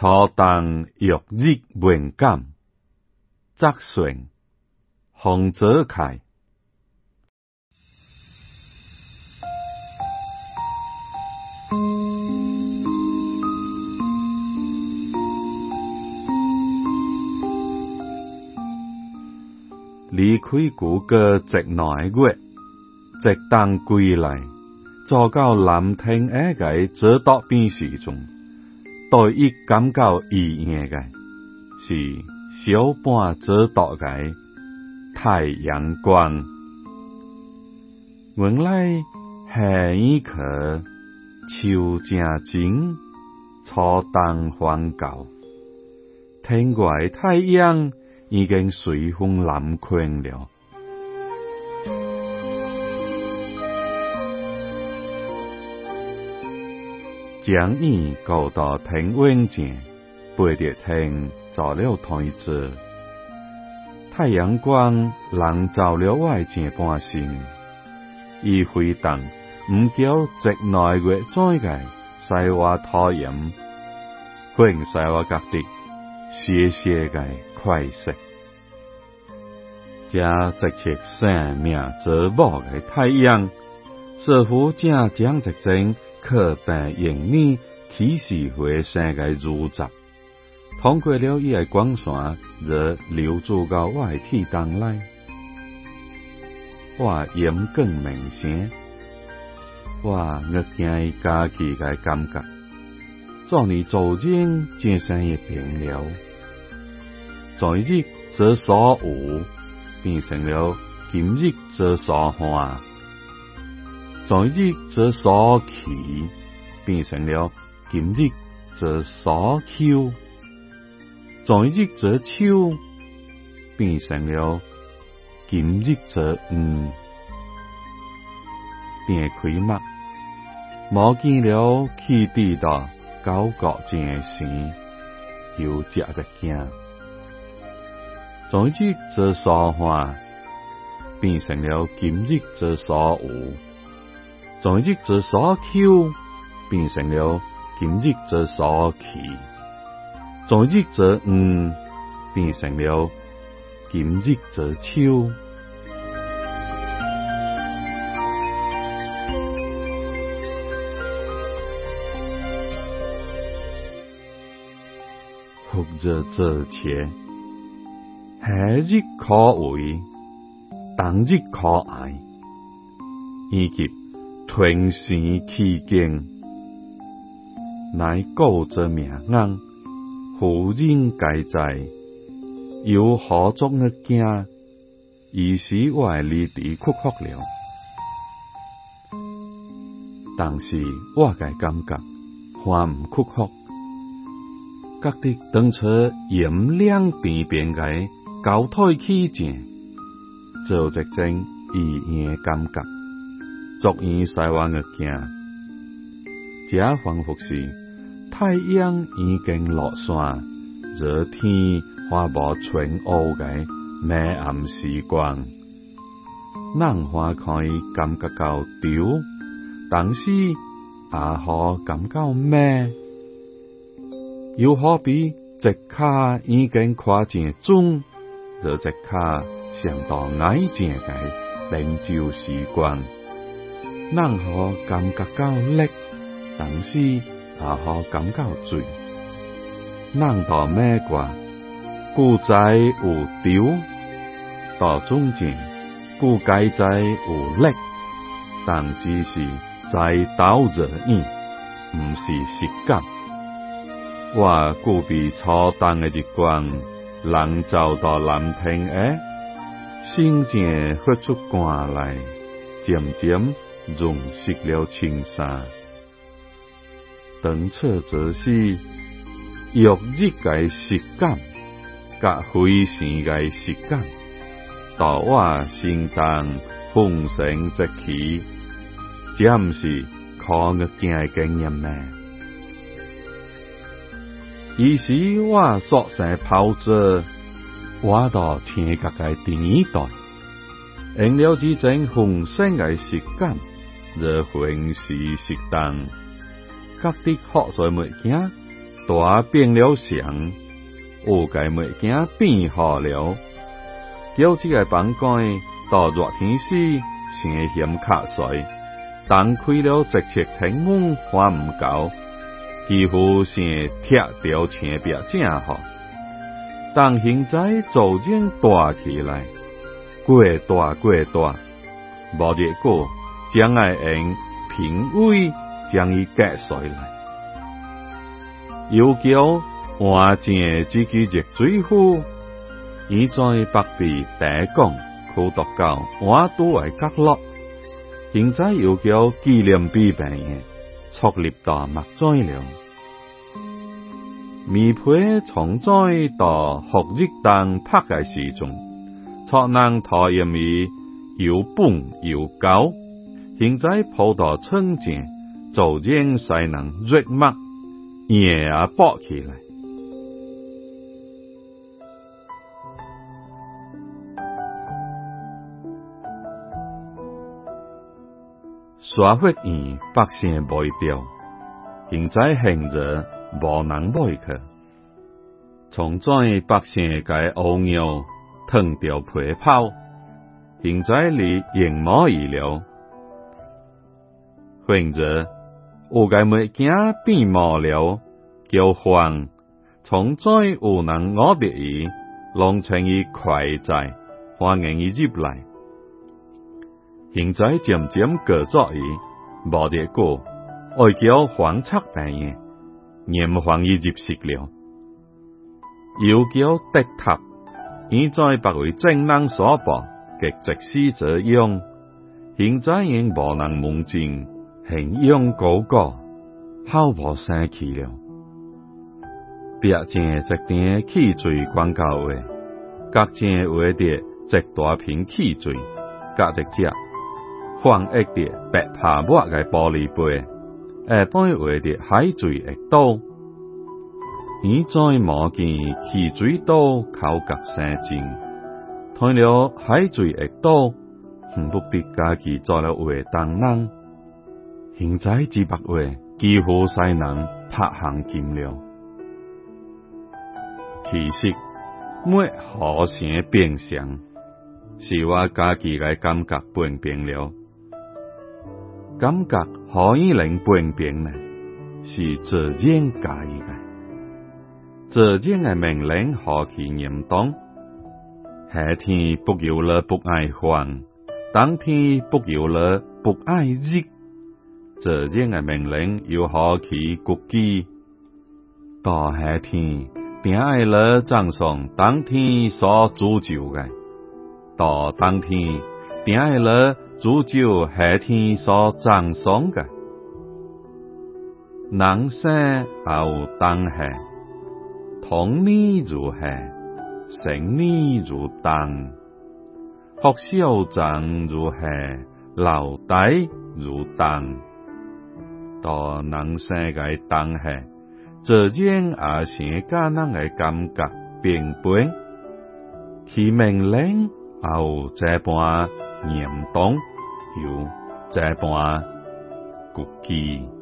初当玉日文感，则顺洪泽开。离开古个直内月，直当归来，坐到南天下个这道边时中，对伊感觉意义个是小半这道个太阳光，原来下一刻秋正晴，初当还高，天外太阳。已经随风南困了，将伊告到天温前，背着天照了台子，太阳光笼照了我前半身，伊回荡，唔叫直内月转个晒我讨厌，欢晒我隔壁。谢谢个快乐，加直切生命之宝个太阳，似乎正将直正可被迎你起时会生个如杂，通过了伊个光线，热流注到我个体当来，我眼更明显，我我惊伊家己个感觉。昨日昨天渐生也变了，昨日则所有变成了今日则所化，昨日则所起变成了今日则所秋，昨日则秋变成了今日则嗯，点开目，冇见了气地道。高国正时，有食一惊，昨日则所化变成了今日则所有，昨日则所求变成了今日则所期，昨日则嗯变成了今日则秋。热之前，夏日可畏，冬日可爱，以及吞食期间，乃过着命硬，夫人该在，有何种的惊？于是我离地哭哭了，但是我嘅感觉，还唔哭哭。各地当初炎凉边边个高台起前，做一种异样感觉，足以使我个惊。这仿佛是太阳已经落山，热天花无全乌个明暗时光，人花可以感觉到丢，但是也可感觉美。又好比一卡已经跨进中，则一卡想到爱情个灵旧时光，能好感觉到力，但是也好感觉醉。能到咩卦，故在有丢，到中间故该在有力，但只是在倒着意，唔是实感。我故比初冬的日光，笼照到蓝天诶，心渐发出寒来，渐渐融湿了青衫。当初就是玉日个实感，甲飞翔个实感，到我心当风声即起，这毋是靠日见的经验咩？于是我索性跑着，我到天格个地带，用了几阵风声个时间，热风时适当，各地好在物件，大变了相，有该物件变好了。叫这个房间到热天时，先嫌卡水，但开了直接天温还唔够，几乎是贴掉墙壁正好。当现在逐渐大起来，过大过大，无结果，将爱用平稳将伊隔水来。又叫换正自己热水壶，伊在北壁地讲，可读到换都为角落。现在又叫纪念碑病嘅，错立到墨栽了。米皮从栽到学日当拍嘅时钟，错能讨厌伊又蹦又高。现在跑到春节，逐渐才能热墨。也抱起来。沙发院百姓卖掉，现在现着无人买去。从在百姓该乌牛脱掉皮泡，现在离银毛意了，现着。有个物件变毛了，叫黄，从再有人我别伊，弄成伊快在，欢迎伊入来。现在渐渐隔咗伊，无得过，爱叫黄拆病嘅，念黄伊入食了，又叫德塔，伊在白为正人所报，极直施者用，现在因无能蒙停用古久，毫无生气了。白净诶，石顶，汽水广告位，较净诶，画着一大瓶汽水，较一只放诶着白泡沫诶玻璃杯，下摆画着海水诶岛。以前无见，汽水岛口角生津，屯了海水诶岛，毋过比家己做了划荡人。现在几百位几乎才能拍行金了。其实每好生变相，是我家己来感觉变变了。感觉可以能变变呢，是自然家己嘅。自然嘅命令何其严当，夏天不要了不爱黄，冬天不要了不爱热。这人嘅命令要何其国基，大夏天定爱了赠送当天所铸就嘅，到当天定爱了铸就夏天所赠送嘅。人生有当夏，童年如夏，成年如冬，学校长如夏，老大如冬。到人生嘅当下，自然也是家人嘅感觉变变，其命令有这般严冬，有这般骨气。